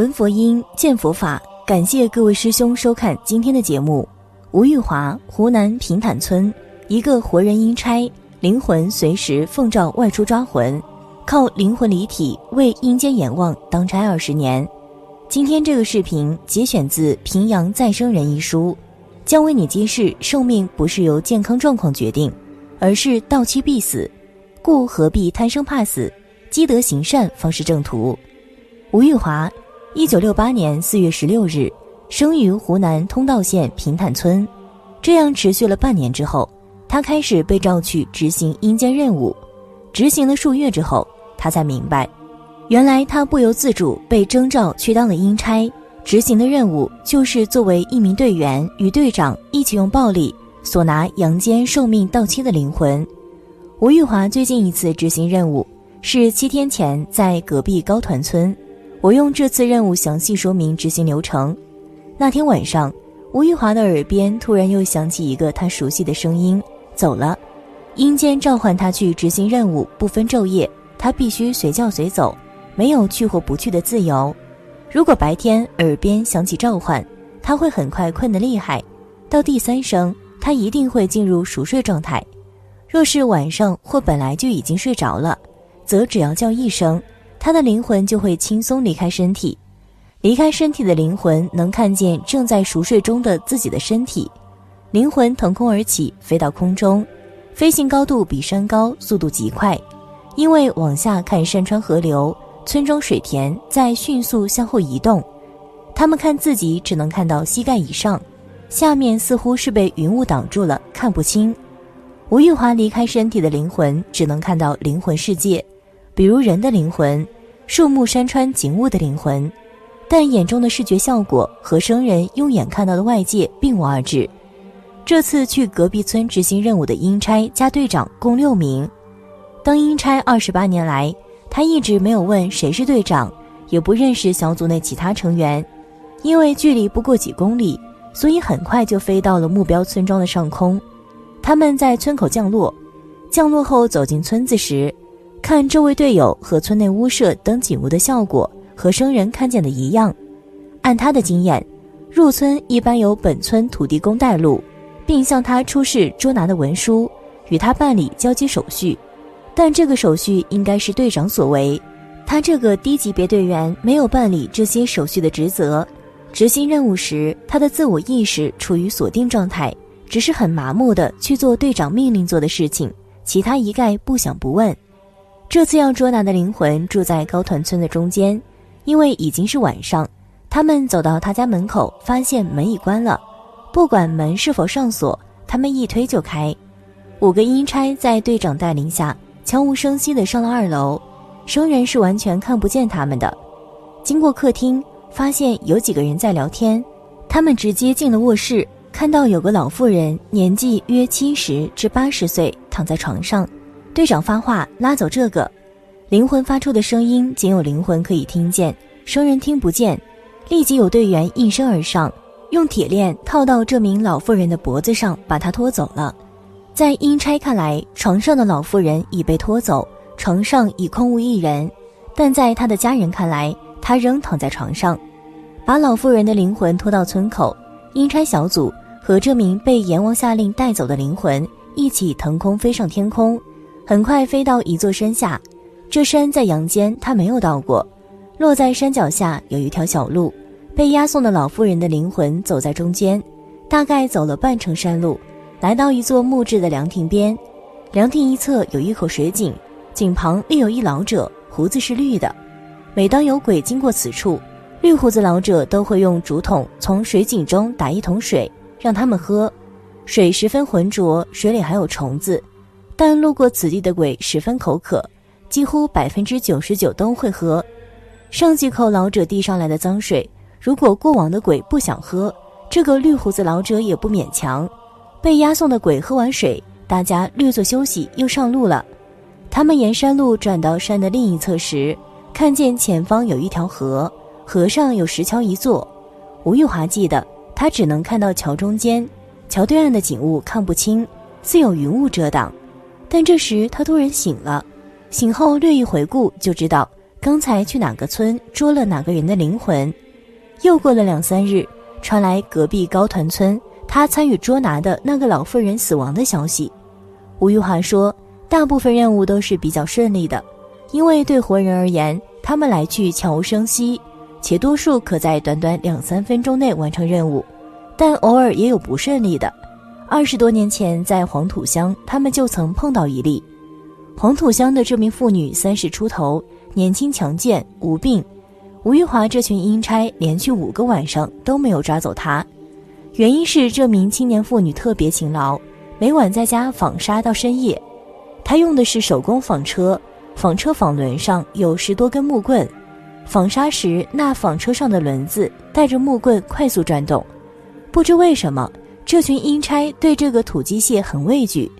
闻佛音，见佛法。感谢各位师兄收看今天的节目。吴玉华，湖南平坦村，一个活人阴差，灵魂随时奉召外出抓魂，靠灵魂离体为阴间阎王当差二十年。今天这个视频节选自《平阳再生人》一书，将为你揭示：寿命不是由健康状况决定，而是到期必死，故何必贪生怕死？积德行善方是正途。吴玉华。一九六八年四月十六日，生于湖南通道县平坦村。这样持续了半年之后，他开始被召去执行阴间任务。执行了数月之后，他才明白，原来他不由自主被征召去当了阴差，执行的任务就是作为一名队员，与队长一起用暴力索拿阳间寿命到期的灵魂。吴玉华最近一次执行任务是七天前在隔壁高团村。我用这次任务详细说明执行流程。那天晚上，吴玉华的耳边突然又响起一个他熟悉的声音：“走了。”阴间召唤他去执行任务，不分昼夜，他必须随叫随走，没有去或不去的自由。如果白天耳边响起召唤，他会很快困得厉害，到第三声，他一定会进入熟睡状态。若是晚上或本来就已经睡着了，则只要叫一声。他的灵魂就会轻松离开身体，离开身体的灵魂能看见正在熟睡中的自己的身体，灵魂腾空而起，飞到空中，飞行高度比山高，速度极快，因为往下看山川河流、村庄水田在迅速向后移动，他们看自己只能看到膝盖以上，下面似乎是被云雾挡住了，看不清。吴玉华离开身体的灵魂只能看到灵魂世界。比如人的灵魂、树木、山川、景物的灵魂，但眼中的视觉效果和生人用眼看到的外界并无二致。这次去隔壁村执行任务的阴差加队长共六名。当阴差二十八年来，他一直没有问谁是队长，也不认识小组内其他成员，因为距离不过几公里，所以很快就飞到了目标村庄的上空。他们在村口降落，降落后走进村子时。看这位队友和村内屋舍等景物的效果和生人看见的一样，按他的经验，入村一般由本村土地公带路，并向他出示捉拿的文书，与他办理交接手续。但这个手续应该是队长所为，他这个低级别队员没有办理这些手续的职责。执行任务时，他的自我意识处于锁定状态，只是很麻木的去做队长命令做的事情，其他一概不想不问。这次要捉拿的灵魂住在高团村的中间，因为已经是晚上，他们走到他家门口，发现门已关了。不管门是否上锁，他们一推就开。五个阴差在队长带领下，悄无声息地上了二楼，生人是完全看不见他们的。经过客厅，发现有几个人在聊天，他们直接进了卧室，看到有个老妇人，年纪约七十至八十岁，躺在床上。队长发话，拉走这个灵魂发出的声音，仅有灵魂可以听见，生人听不见。立即有队员应声而上，用铁链套到这名老妇人的脖子上，把她拖走了。在阴差看来，床上的老妇人已被拖走，床上已空无一人；但在他的家人看来，他仍躺在床上。把老妇人的灵魂拖到村口，阴差小组和这名被阎王下令带走的灵魂一起腾空飞上天空。很快飞到一座山下，这山在阳间他没有到过。落在山脚下有一条小路，被押送的老妇人的灵魂走在中间，大概走了半程山路，来到一座木质的凉亭边。凉亭一侧有一口水井，井旁立有一老者，胡子是绿的。每当有鬼经过此处，绿胡子老者都会用竹筒从水井中打一桶水让他们喝，水十分浑浊，水里还有虫子，但路过此地的鬼十分口渴，几乎百分之九十九都会喝。上几口老者递上来的脏水，如果过往的鬼不想喝，这个绿胡子老者也不勉强。被押送的鬼喝完水，大家略作休息，又上路了。他们沿山路转到山的另一侧时，看见前方有一条河，河上有石桥一座。吴玉华记得，他只能看到桥中间，桥对岸的景物看不清，似有云雾遮挡。但这时他突然醒了，醒后略一回顾，就知道刚才去哪个村捉了哪个人的灵魂。又过了两三日，传来隔壁高团村。他参与捉拿的那个老妇人死亡的消息，吴玉华说，大部分任务都是比较顺利的，因为对活人而言，他们来去悄无声息，且多数可在短短两三分钟内完成任务，但偶尔也有不顺利的。二十多年前在黄土乡，他们就曾碰到一例。黄土乡的这名妇女三十出头，年轻强健，无病。吴玉华这群阴差连续五个晚上都没有抓走她。原因是这名青年妇女特别勤劳，每晚在家纺纱到深夜。她用的是手工纺车，纺车纺轮上有十多根木棍，纺纱时那纺车上的轮子带着木棍快速转动。不知为什么，这群阴差对这个土机械很畏惧。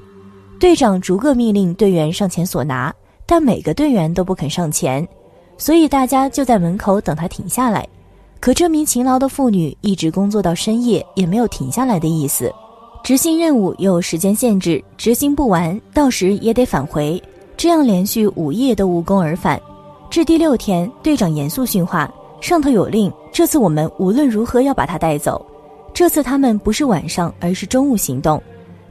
队长逐个命令队员上前索拿，但每个队员都不肯上前，所以大家就在门口等他停下来。可这名勤劳的妇女一直工作到深夜，也没有停下来的意思。执行任务有时间限制，执行不完，到时也得返回。这样连续五夜都无功而返，至第六天，队长严肃训话：“上头有令，这次我们无论如何要把他带走。”这次他们不是晚上，而是中午行动。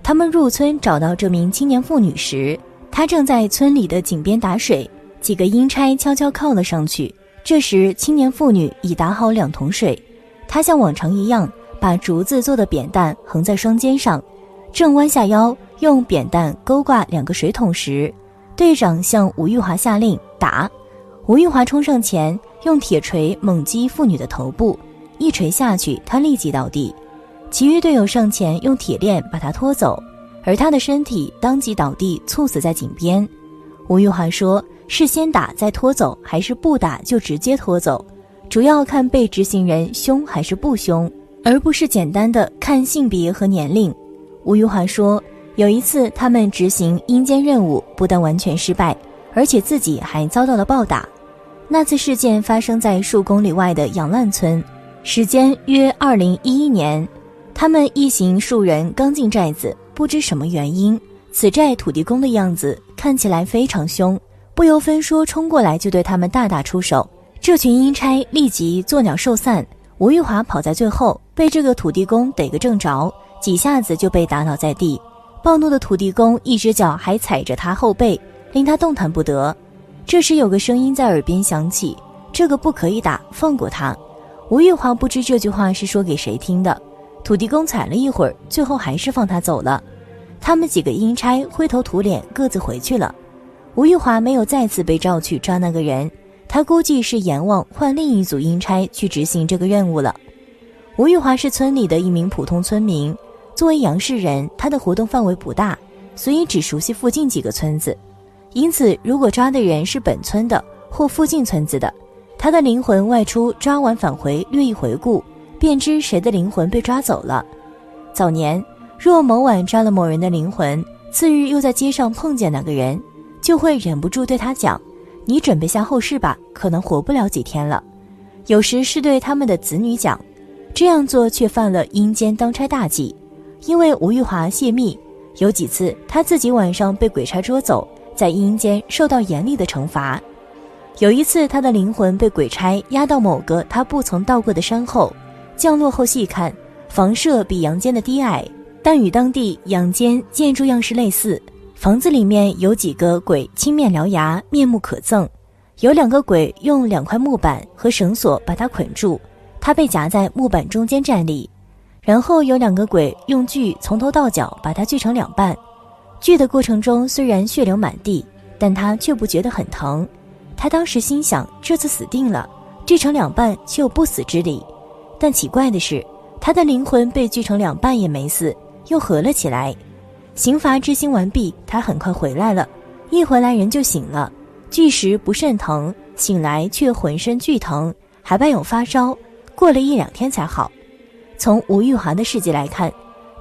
他们入村找到这名青年妇女时，她正在村里的井边打水。几个阴差悄悄靠了上去。这时，青年妇女已打好两桶水，她像往常一样把竹子做的扁担横在双肩上，正弯下腰用扁担勾挂两个水桶时，队长向吴玉华下令打。吴玉华冲上前用铁锤猛击妇女的头部，一锤下去，他立即倒地。其余队友上前用铁链把他拖走，而他的身体当即倒地猝死在井边。吴玉华说。是先打再拖走，还是不打就直接拖走？主要看被执行人凶还是不凶，而不是简单的看性别和年龄。吴玉华说，有一次他们执行阴间任务，不但完全失败，而且自己还遭到了暴打。那次事件发生在数公里外的养烂村，时间约二零一一年。他们一行数人刚进寨子，不知什么原因，此寨土地公的样子看起来非常凶。不由分说，冲过来就对他们大打出手。这群阴差立即作鸟兽散。吴玉华跑在最后，被这个土地公逮个正着，几下子就被打倒在地。暴怒的土地公一只脚还踩着他后背，令他动弹不得。这时有个声音在耳边响起：“这个不可以打，放过他。”吴玉华不知这句话是说给谁听的。土地公踩了一会儿，最后还是放他走了。他们几个阴差灰头土脸，各自回去了。吴玉华没有再次被召去抓那个人，他估计是阎王换另一组阴差去执行这个任务了。吴玉华是村里的一名普通村民，作为杨氏人，他的活动范围不大，所以只熟悉附近几个村子。因此，如果抓的人是本村的或附近村子的，他的灵魂外出抓完返回，略一回顾，便知谁的灵魂被抓走了。早年，若某晚抓了某人的灵魂，次日又在街上碰见那个人。就会忍不住对他讲：“你准备下后事吧，可能活不了几天了。”有时是对他们的子女讲，这样做却犯了阴间当差大忌。因为吴玉华泄密，有几次他自己晚上被鬼差捉走，在阴间受到严厉的惩罚。有一次，他的灵魂被鬼差押到某个他不曾到过的山后，降落后细看，房舍比阳间的低矮，但与当地阳间建筑样式类似。房子里面有几个鬼，青面獠牙，面目可憎。有两个鬼用两块木板和绳索把他捆住，他被夹在木板中间站立。然后有两个鬼用锯从头到脚把他锯成两半。锯的过程中虽然血流满地，但他却不觉得很疼。他当时心想：这次死定了，锯成两半却有不死之理。但奇怪的是，他的灵魂被锯成两半也没死，又合了起来。刑罚执行完毕，他很快回来了。一回来人就醒了，锯时不甚疼，醒来却浑身剧疼，还伴有发烧，过了一两天才好。从吴玉华的事迹来看，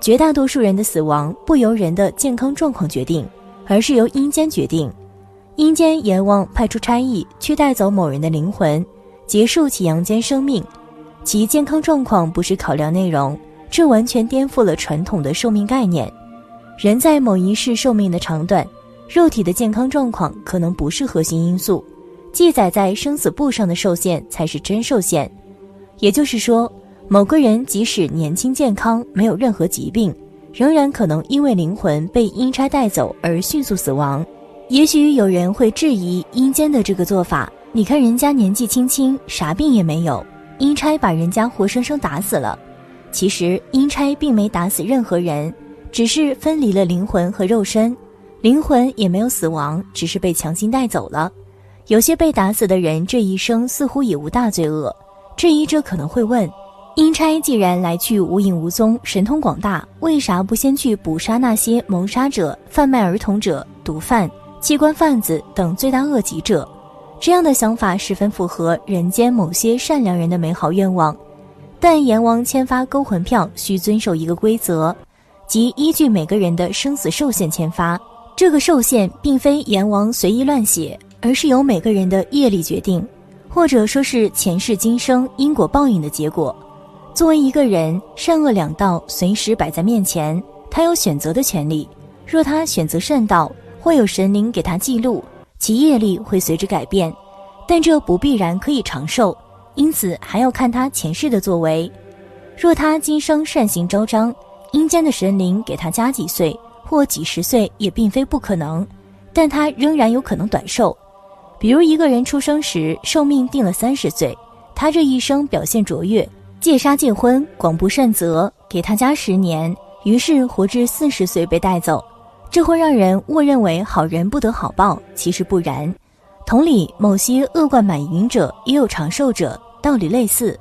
绝大多数人的死亡不由人的健康状况决定，而是由阴间决定。阴间阎王派出差役去带走某人的灵魂，结束其阳间生命。其健康状况不是考量内容，这完全颠覆了传统的寿命概念。人在某一世寿命的长短，肉体的健康状况可能不是核心因素，记载在生死簿上的寿限才是真寿限。也就是说，某个人即使年轻健康，没有任何疾病，仍然可能因为灵魂被阴差带走而迅速死亡。也许有人会质疑阴间的这个做法，你看人家年纪轻轻，啥病也没有。阴差把人家活生生打死了，其实阴差并没打死任何人，只是分离了灵魂和肉身，灵魂也没有死亡，只是被强行带走了。有些被打死的人这一生似乎也无大罪恶。质疑者可能会问：阴差既然来去无影无踪，神通广大，为啥不先去捕杀那些谋杀者、贩卖儿童者、毒贩、器官贩子等罪大恶极者？这样的想法十分符合人间某些善良人的美好愿望，但阎王签发勾魂票需遵守一个规则，即依据每个人的生死寿限签发。这个寿限并非阎王随意乱写，而是由每个人的业力决定，或者说是前世今生因果报应的结果。作为一个人，善恶两道随时摆在面前，他有选择的权利。若他选择善道，会有神灵给他记录。其业力会随之改变，但这不必然可以长寿，因此还要看他前世的作为。若他今生善行昭彰，阴间的神灵给他加几岁或几十岁也并非不可能，但他仍然有可能短寿。比如一个人出生时寿命定了三十岁，他这一生表现卓越，戒杀戒婚，广布善泽，给他加十年，于是活至四十岁被带走。这会让人误认为好人不得好报，其实不然。同理，某些恶贯满盈者也有长寿者，道理类似。